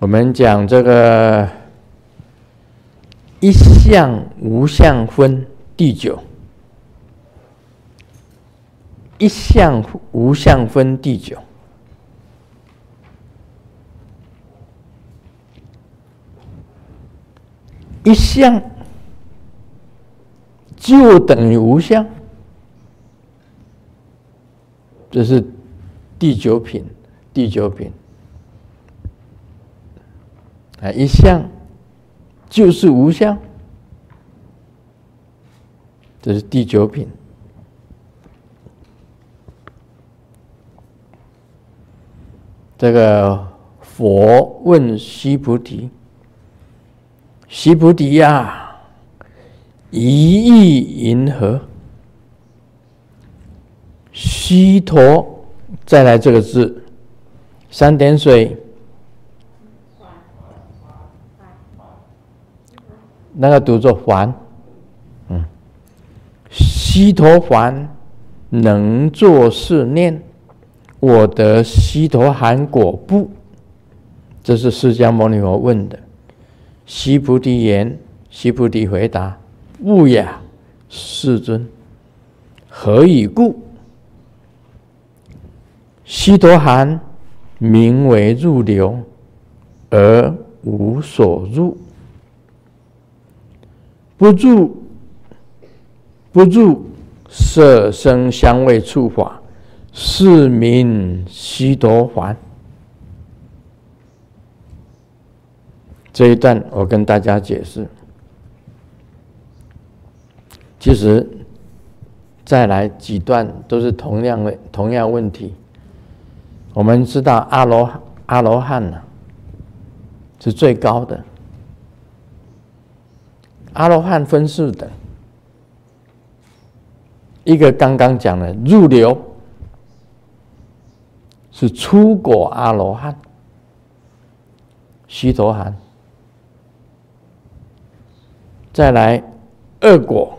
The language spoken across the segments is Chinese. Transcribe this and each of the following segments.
我们讲这个一相无相分第九，一相无相分第九，一相就等于无相，这是第九品，第九品。啊，一相就是无相，这是第九品。这个佛问须菩提：“须菩提呀，一意云何？”须陀，再来这个字，三点水。那个读作还，嗯，须陀凡能作是念，我得须陀含果不？这是释迦牟尼佛问的。须菩提言：须菩提回答：不也，世尊。何以故？须陀含名为入流，而无所入。不住，不住色声香味触法，是名须陀洹。这一段我跟大家解释。其实再来几段都是同样的同样问题。我们知道阿罗阿罗汉呢是最高的。阿罗汉分四等，一个刚刚讲的入流，是初果阿罗汉，须陀洹；再来二果，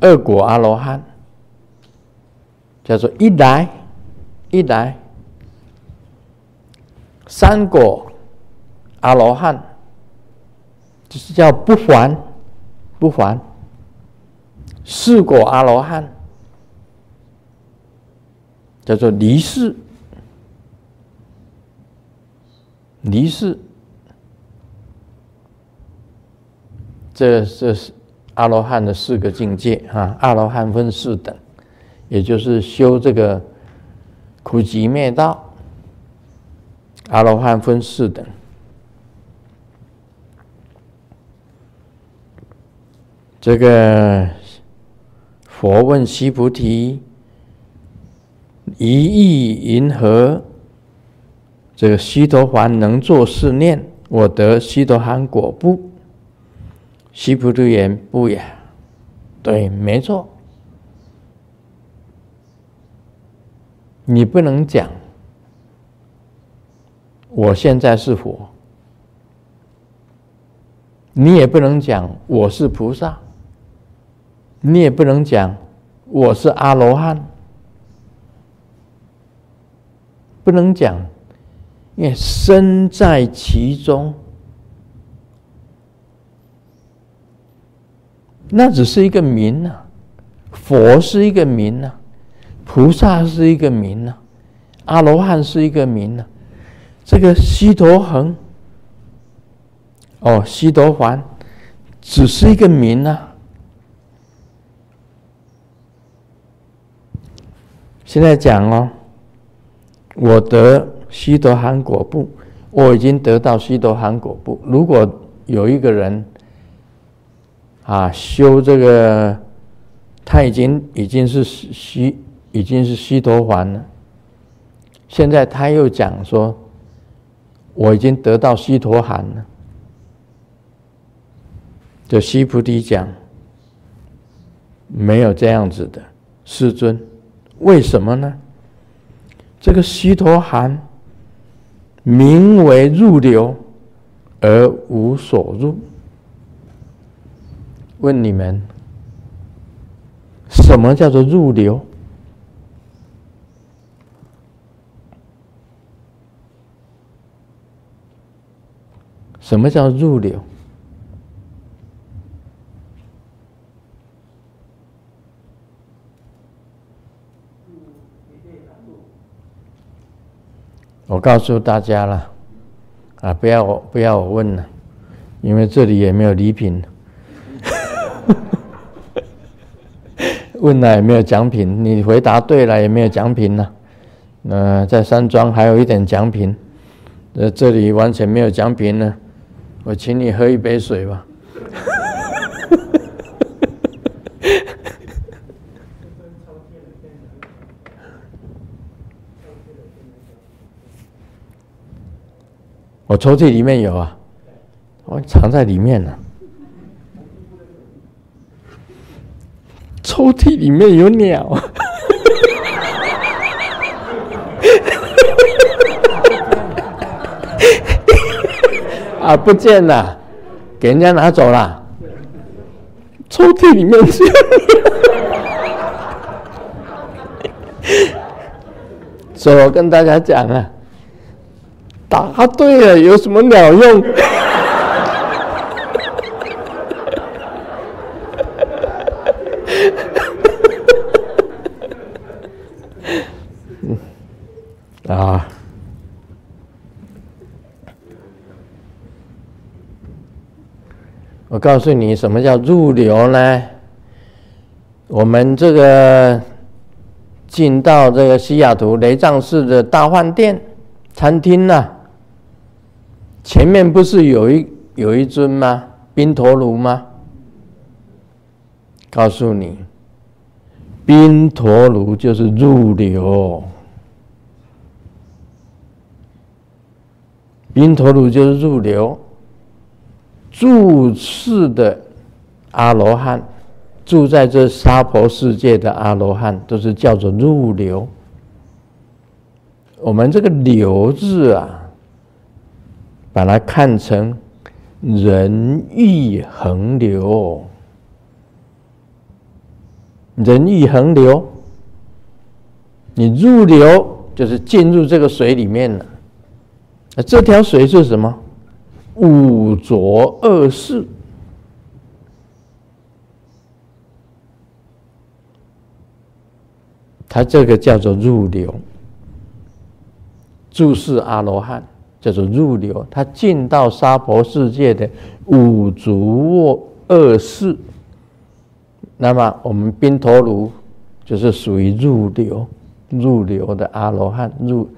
二果阿罗汉，叫做一来一来；三果阿罗汉。是叫不还，不还。四果阿罗汉叫做离世，离世。这这是阿罗汉的四个境界啊！阿罗汉分四等，也就是修这个苦集灭道。阿罗汉分四等。这个佛问须菩提：“一意云何？”这个须陀洹能作是念，我得须陀洹果不？须菩提言：“不也。”对，没错。你不能讲，我现在是佛，你也不能讲我是菩萨。你也不能讲我是阿罗汉，不能讲，因为身在其中，那只是一个名啊，佛是一个名啊，菩萨是一个名啊，阿罗汉是一个名啊，这个须陀洹，哦，须陀洹，只是一个名啊。现在讲哦，我得须陀洹果不？我已经得到须陀洹果不？如果有一个人啊修这个，他已经已经是须已经是须陀洹了，现在他又讲说，我已经得到须陀洹了，就西菩提讲，没有这样子的，世尊。为什么呢？这个虚陀含名为入流，而无所入。问你们，什么叫做入流？什么叫入流？我告诉大家了，啊，不要我不要我问了，因为这里也没有礼品，问了也没有奖品，你回答对了也没有奖品呢。那在山庄还有一点奖品，呃，这里完全没有奖品呢。我请你喝一杯水吧。我抽屉里面有啊，我藏在里面呢。抽屉里面有鸟。啊，不见了，给人家拿走了。抽屉里面是，所以我跟大家讲啊，答对了有什么鸟用？啊。我告诉你，什么叫入流呢？我们这个进到这个西雅图雷藏寺的大饭店餐厅呢，前面不是有一有一尊吗？宾陀卢吗？告诉你，宾陀卢就是入流，宾陀卢就是入流。住世的阿罗汉，住在这娑婆世界的阿罗汉，都是叫做入流。我们这个“流”字啊，把它看成人欲横流，人欲横流，你入流就是进入这个水里面了。那这条水是什么？五浊恶世，他这个叫做入流，住世阿罗汉叫做入流，他进到娑婆世界的五浊恶世，那么我们宾陀卢就是属于入流入流的阿罗汉，入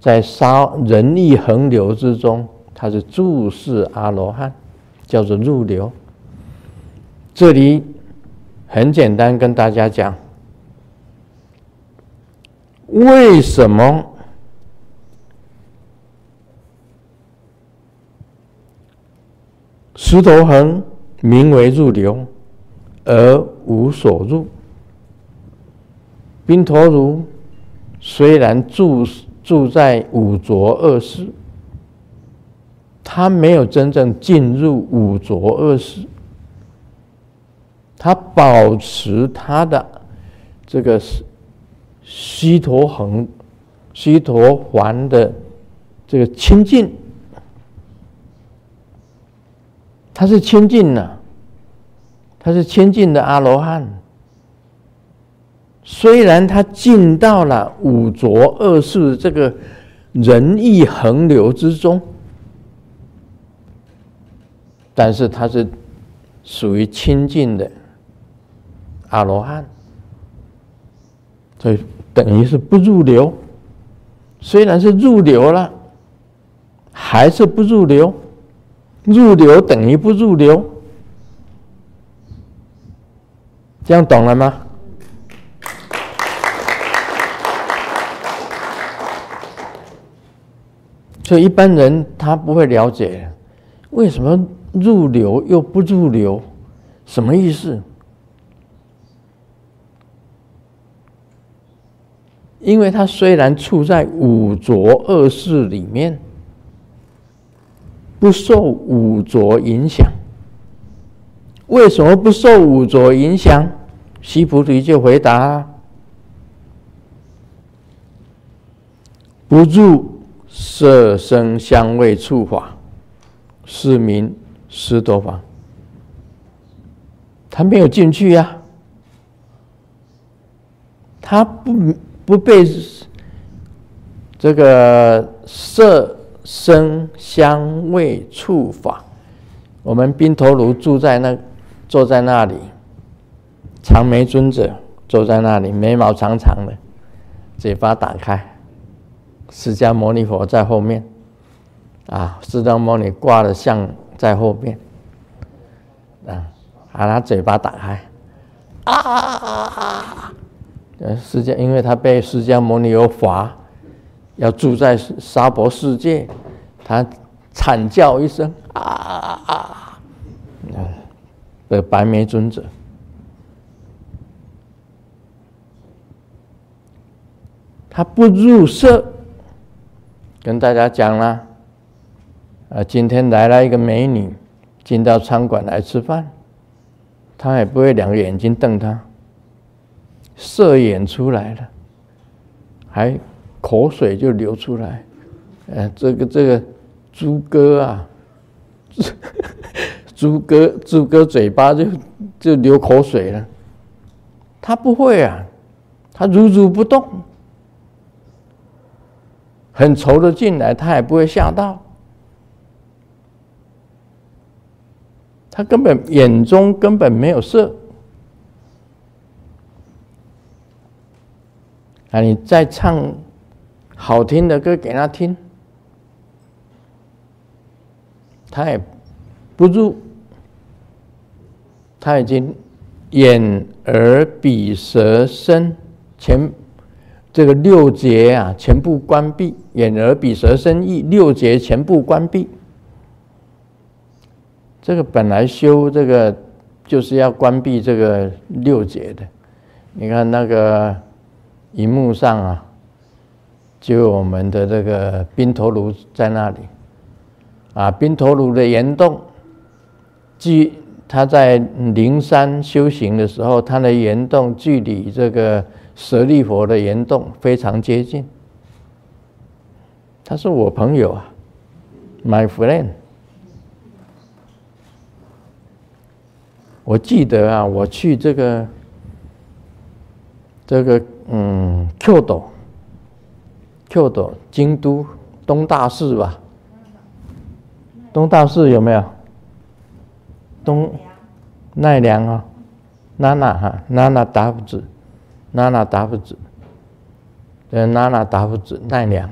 在沙人欲横流之中。他是住世阿罗汉，叫做入流。这里很简单，跟大家讲，为什么石头恒名为入流，而无所入？宾陀如虽然住住在五浊恶世。他没有真正进入五浊恶世，他保持他的这个西陀洹、须陀环的这个清净，他是清净的，他是清净的阿罗汉。虽然他进到了五浊恶世这个仁义横流之中。但是他是属于清净的阿罗汉，所以等于是不入流。虽然是入流了，还是不入流。入流等于不入流，这样懂了吗？所以一般人他不会了解为什么。入流又不入流，什么意思？因为他虽然处在五浊恶世里面，不受五浊影响。为什么不受五浊影响？西菩提就回答：不入色声香味触法。是名师铎房，他没有进去呀、他不不被这个色声香味触法，我们宾头卢住在那，坐在那里，长眉尊者坐在那里，眉毛长长的，嘴巴打开，释迦牟尼佛在后面。啊，释迦牟尼挂的像在后面，啊，把他嘴巴打开，啊啊啊啊！释迦，因为他被释迦牟尼有法，要住在娑婆世界，他惨叫一声，啊啊啊！嗯，这白眉尊者，他不入色，跟大家讲了。啊，今天来了一个美女，进到餐馆来吃饭，他也不会两个眼睛瞪他，色眼出来了，还口水就流出来，呃，这个这个猪哥啊，猪哥猪哥嘴巴就就流口水了，他不会啊，他如如不动，很稠的进来，他也不会吓到。他根本眼中根本没有色，啊！你再唱好听的歌给他听，他也不入，他已经眼耳鼻舌身全这个六节啊全部关闭，眼耳鼻舌身意六节全部关闭。这个本来修这个就是要关闭这个六节的，你看那个荧幕上啊，就我们的这个冰头卢在那里，啊，冰头卢的岩洞，距他在灵山修行的时候，他的岩洞距离这个舍利佛的岩洞非常接近，他是我朋友啊，my friend。我记得啊，我去这个这个嗯，Q 斗，Q 斗，京都东大寺吧？东大寺有没有？东奈良啊，娜娜哈，娜娜达夫子，娜娜达夫子，呃，娜娜达夫子奈良，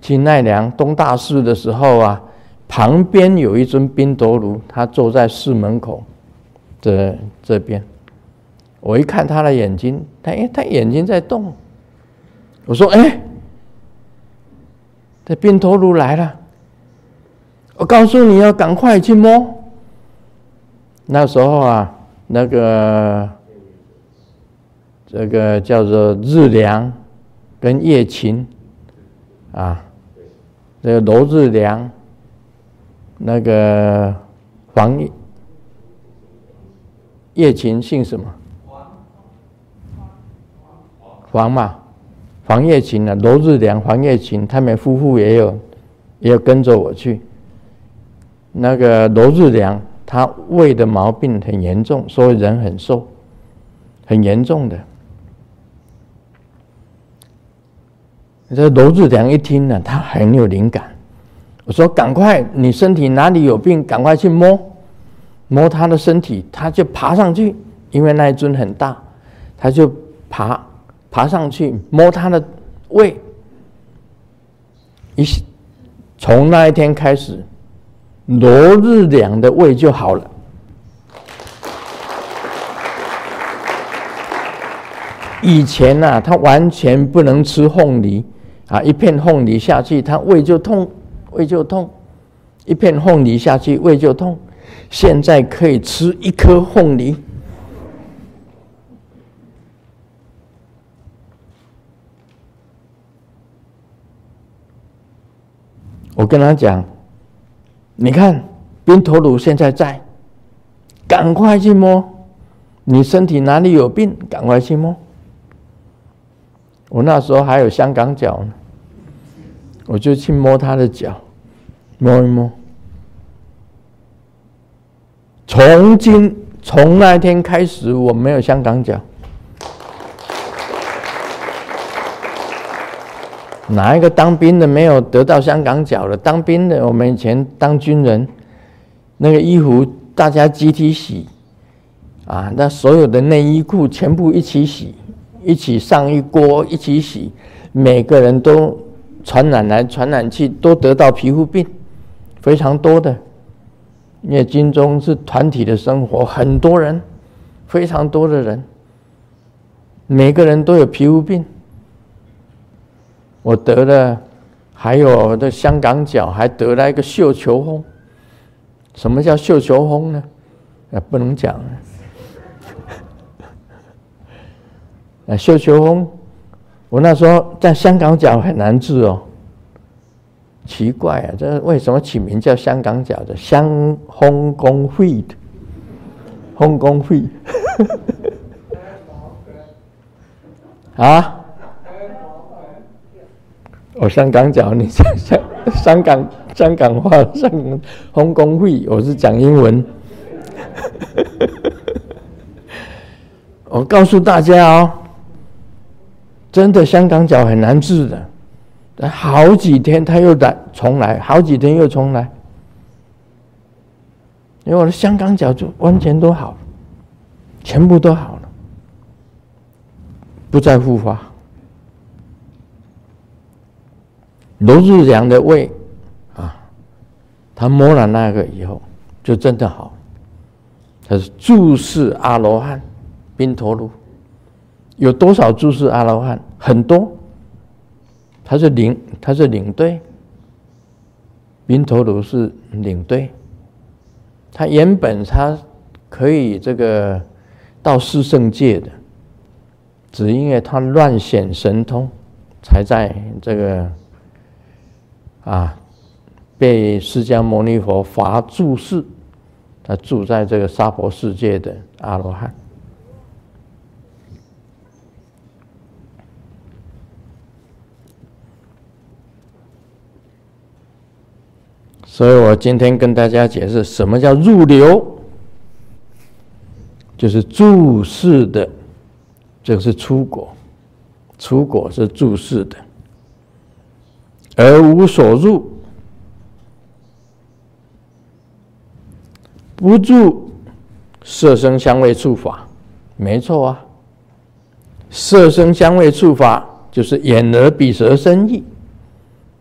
去奈良东大寺的时候啊，旁边有一尊宾头卢，他坐在寺门口。这这边，我一看他的眼睛，他哎，他眼睛在动。我说：“哎，这宾头卢来了，我告诉你要赶快去摸。”那时候啊，那个这个叫做日良跟叶琴啊，这个罗日良，那个黄。叶琴姓什么？黄嘛，黄叶琴啊，罗日良、黄叶琴，他们夫妇也有，也有跟着我去。那个罗日良，他胃的毛病很严重，所以人很瘦，很严重的。这罗日良一听呢，他很有灵感。我说：“赶快，你身体哪里有病，赶快去摸。”摸他的身体，他就爬上去，因为那一尊很大，他就爬爬上去摸他的胃。一从那一天开始，罗日良的胃就好了。以前呐、啊，他完全不能吃凤梨啊，一片凤梨下去，他胃就痛，胃就痛，一片凤梨下去，胃就痛。现在可以吃一颗凤梨。我跟他讲，你看冰头卢现在在，赶快去摸，你身体哪里有病，赶快去摸。我那时候还有香港脚呢，我就去摸他的脚，摸一摸。从今从那天开始，我没有香港脚。哪一个当兵的没有得到香港脚的？当兵的，我们以前当军人，那个衣服大家集体洗，啊，那所有的内衣裤全部一起洗，一起上一锅一起洗，每个人都传染来传染去，都得到皮肤病，非常多的。因为军中是团体的生活，很多人，非常多的人，每个人都有皮肤病。我得了，还有的香港脚，还得了一个绣球风。什么叫绣球风呢？啊，不能讲。啊，绣球风，我那时候在香港脚很难治哦。奇怪啊，这为什么起名叫香港脚的？香香港会的，香港会。啊？我香港脚，你香 香香港香港话，香港公会，我是讲英文。我告诉大家哦，真的香港脚很难治的，好几天他又来重来，好几天又重来，因为我的香港脚就完全都好，全部都好了，不再复发。罗日良的胃啊，他摸了那个以后，就真的好。他是注视阿罗汉，宾陀罗有多少注视阿罗汉？很多。他是领，他是领队。宾陀罗是领队。他原本他可以这个到四圣界的，只因为他乱显神通，才在这个。啊，被释迦牟尼佛罚住世，他住在这个娑婆世界的阿罗汉。所以我今天跟大家解释什么叫入流，就是住世的，这个是出果，出果是住世的。而无所入，不住色声香味触法，没错啊。色声香味触法就是眼耳鼻舌身意，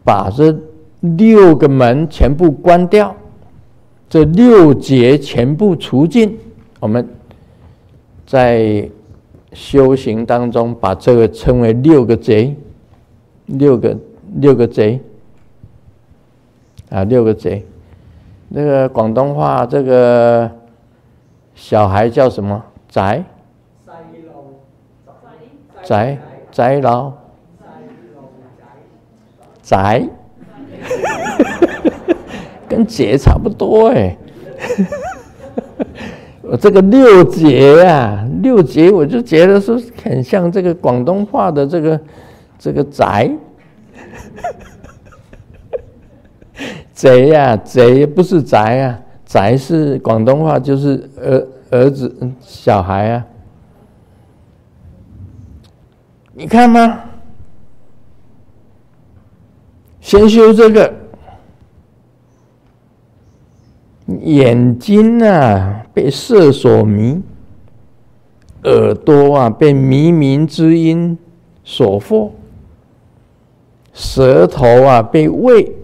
把这六个门全部关掉，这六劫全部除尽。我们在修行当中把这个称为六个贼，六个。六个贼啊，六个贼。那个广东话，这个小孩叫什么？宅？宅宅佬？宅？跟劫差不多哎。我这个六劫啊，六劫，我就觉得说很像这个广东话的这个这个宅。贼呀，贼不是宅啊，宅是广东话，就是儿儿子、小孩啊。你看吗？先修这个眼睛啊，被色所迷；耳朵啊，被靡冥之音所惑。舌头啊，被味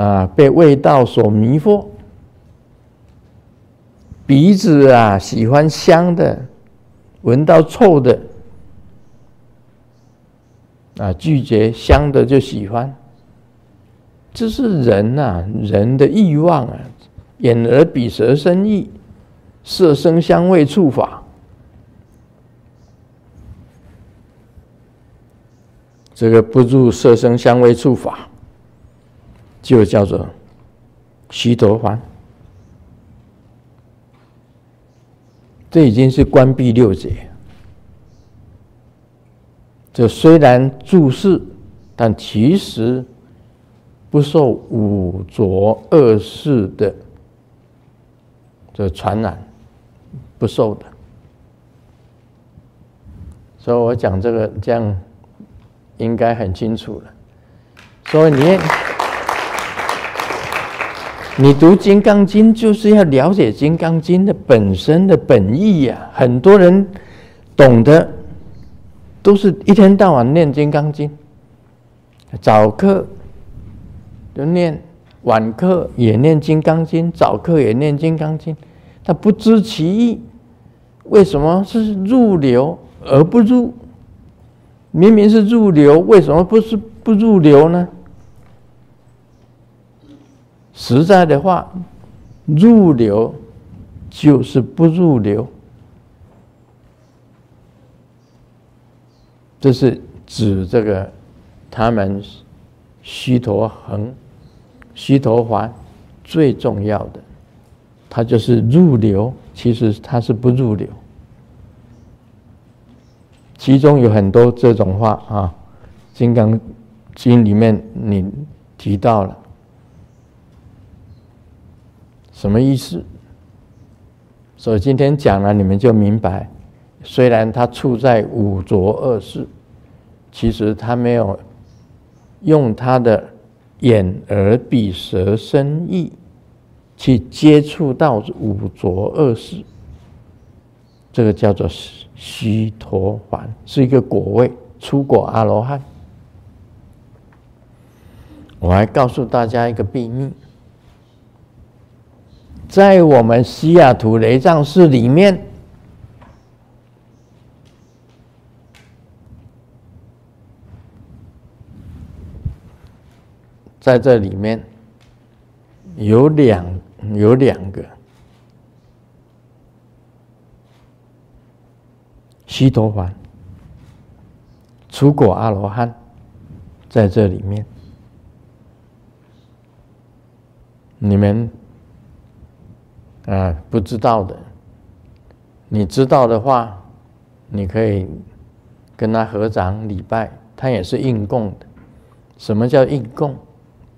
啊，被味道所迷惑；鼻子啊，喜欢香的，闻到臭的啊，拒绝香的就喜欢。这是人啊，人的欲望啊，眼耳鼻舌身意，色声香味触法。这个不入色声香味触法，就叫做须陀洹。这已经是关闭六节。这虽然住世，但其实不受五浊恶世的这传染不受的。所以我讲这个这样应该很清楚了。所以你你读《金刚经》就是要了解《金刚经》的本身的本意呀。很多人懂得都是一天到晚念《金刚经》，早课就念。晚课也念《金刚经》，早课也念《金刚经》，他不知其意，为什么是入流而不入？明明是入流，为什么不是不入流呢？实在的话，入流就是不入流，这是指这个他们须陀洹。须陀洹最重要的，它就是入流，其实它是不入流。其中有很多这种话啊，《金刚经》里面你提到了，什么意思？所以今天讲了，你们就明白。虽然他处在五浊恶世，其实他没有用他的。眼、耳、鼻、舌、身、意，去接触到五浊恶世，这个叫做须陀洹，是一个果位，出果阿罗汉。我还告诉大家一个秘密，在我们西雅图雷藏寺里面。在这里面有两有两个须陀洹，初果阿罗汉，在这里面，你们啊不知道的，你知道的话，你可以跟他合掌礼拜，他也是应供的。什么叫应供？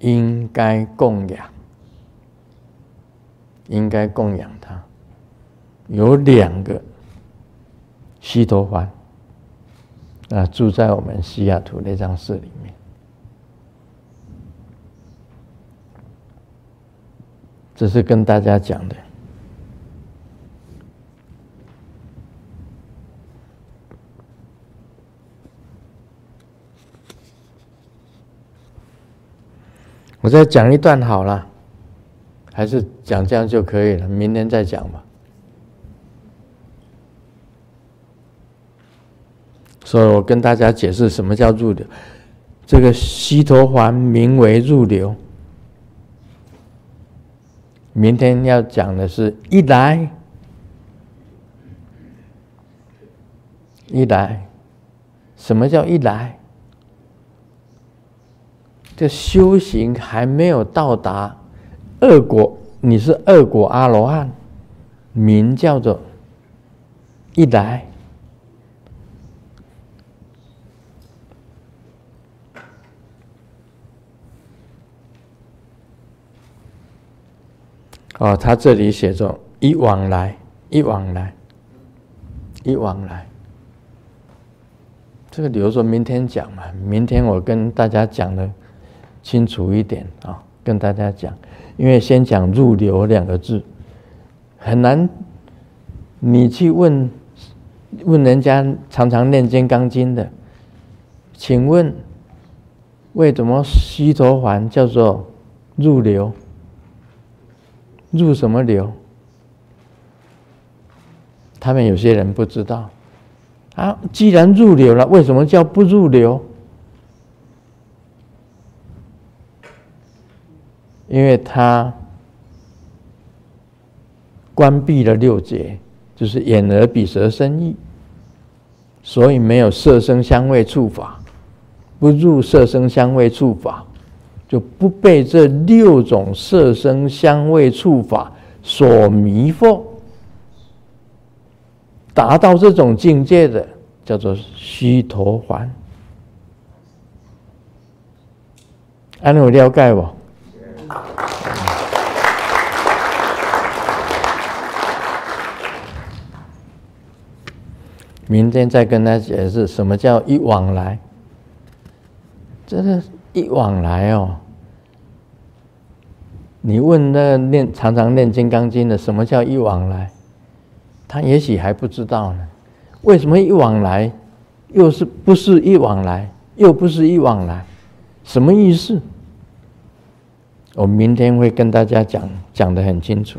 应该供养，应该供养他。有两个西陀环啊，住在我们西雅图那张寺里面。这是跟大家讲的。我再讲一段好了，还是讲这样就可以了，明天再讲吧。所以我跟大家解释什么叫入流。这个西陀洹名为入流。明天要讲的是一来，一来，什么叫一来？这修行还没有到达二果，你是二果阿罗汉，名叫做一来。哦，他这里写着一往来，一往来，一往来。这个留着明天讲嘛，明天我跟大家讲的。清楚一点啊，跟大家讲，因为先讲“入流”两个字很难，你去问问人家常常念《金刚经》的，请问为什么须陀洹叫做入流？入什么流？他们有些人不知道啊。既然入流了，为什么叫不入流？因为他关闭了六结，就是眼、耳、鼻、舌、身、意，所以没有色、声、香、味、触、法，不入色、声、香、味、触、法，就不被这六种色、声、香、味、触、法所迷惑。达到这种境界的，叫做须陀洹。安有了解不？明天再跟他解释什么叫一往来？真的一往来哦你问那念常常念金刚经的什么叫一往来？他也许还不知道呢。为什么一往来又是不是一往来又不是一往来什么意思？我明天会跟大家讲，讲得很清楚。